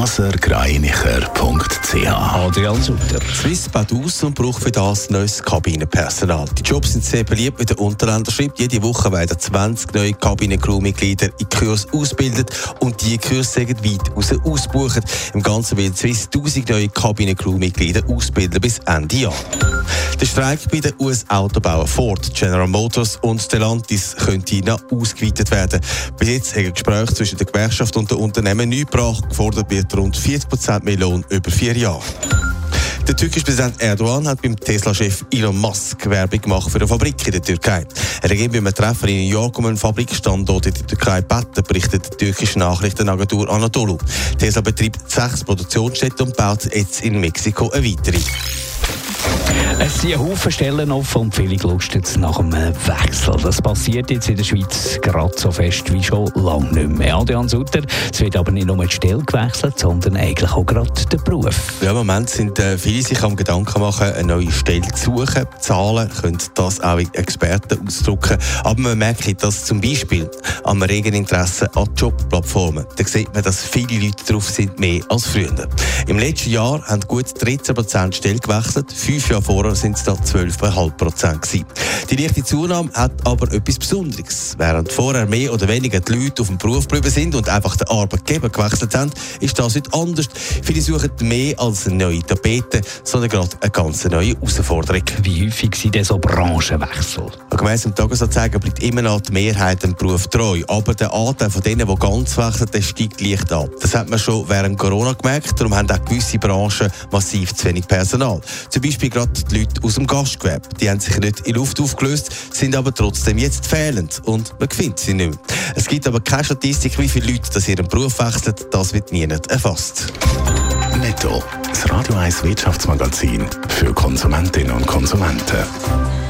blasergreinicher.ch Adrian Sutter. Swiss baut aus und braucht für das neues Kabinenpersonal. Die Jobs sind sehr beliebt, wie der Unterländer schreibt. Jede Woche werden 20 neue Kabinencrew-Mitglieder in Kurs ausgebildet und die Kurse sind weit raus ausbuchen. Im Ganzen wird Swiss 1000 neue Kabinencrew-Mitglieder ausbilden bis Ende Jahr. Der Streik bei den US-Autobauern Ford, General Motors und Stellantis könnte noch ausgeweitet werden. Bis jetzt haben Gespräche zwischen der Gewerkschaft und den Unternehmen nicht gebracht. Gefordert wird rund 40% mehr Lohn über vier Jahre. Der türkische Präsident Erdogan hat beim Tesla-Chef Elon Musk Werbung gemacht für eine Fabrik in der Türkei. Er ging bei einem Treffen in New York um einen Fabrikstandort in der Türkei gebeten, berichtet die türkische Nachrichtenagentur Anadolu. Tesla betreibt sechs Produktionsstätten und baut jetzt in Mexiko eine weitere. Es sind Haufen Stellen offen und viele lusten nach einem Wechsel. Das passiert jetzt in der Schweiz gerade so fest wie schon lange nicht mehr. Adrian Sutter, es wird aber nicht nur die Stelle gewechselt, sondern eigentlich auch gerade der Beruf. Ja, Im Moment sind äh, viele sich am Gedanken machen, eine neue Stelle zu suchen. Zahlen können das auch Experten ausdrücken. Aber man merkt dass zum Beispiel am regen Interesse an Jobplattformen. Da sieht man, dass viele Leute drauf sind, mehr als früher. Im letzten Jahr haben gut 13 Prozent Stellen gewechselt. Fünf Jahre vorher sind es da 12,5 Prozent gewesen. Die leichte Zunahme hat aber etwas Besonderes. Während vorher mehr oder weniger die Leute auf dem Beruf geblieben sind und einfach den Arbeitgeber gewechselt haben, ist das heute anders. Viele suchen mehr als eine neue Tapete, sondern gerade eine ganz neue Herausforderung. Wie häufig sind denn so Branchenwechsel? Gemäss dem Tagesanzeiger bleibt immer noch die Mehrheit dem Beruf treu. Aber der Anteil von denen, die ganz wechseln, der steigt leicht ab. Das hat man schon während Corona gemerkt. Darum haben auch gewisse Branchen massiv zu wenig Personal. Zum Beispiel gerade die Leute aus dem Gastgewerbe. Die haben sich nicht in Luft aufgelöst, sind aber trotzdem jetzt fehlend und man findet sie nicht mehr. Es gibt aber keine Statistik, wie viele Leute das ihren Beruf wechseln. Das wird nie erfasst. Netto, das Radio 1 Wirtschaftsmagazin für Konsumentinnen und Konsumenten.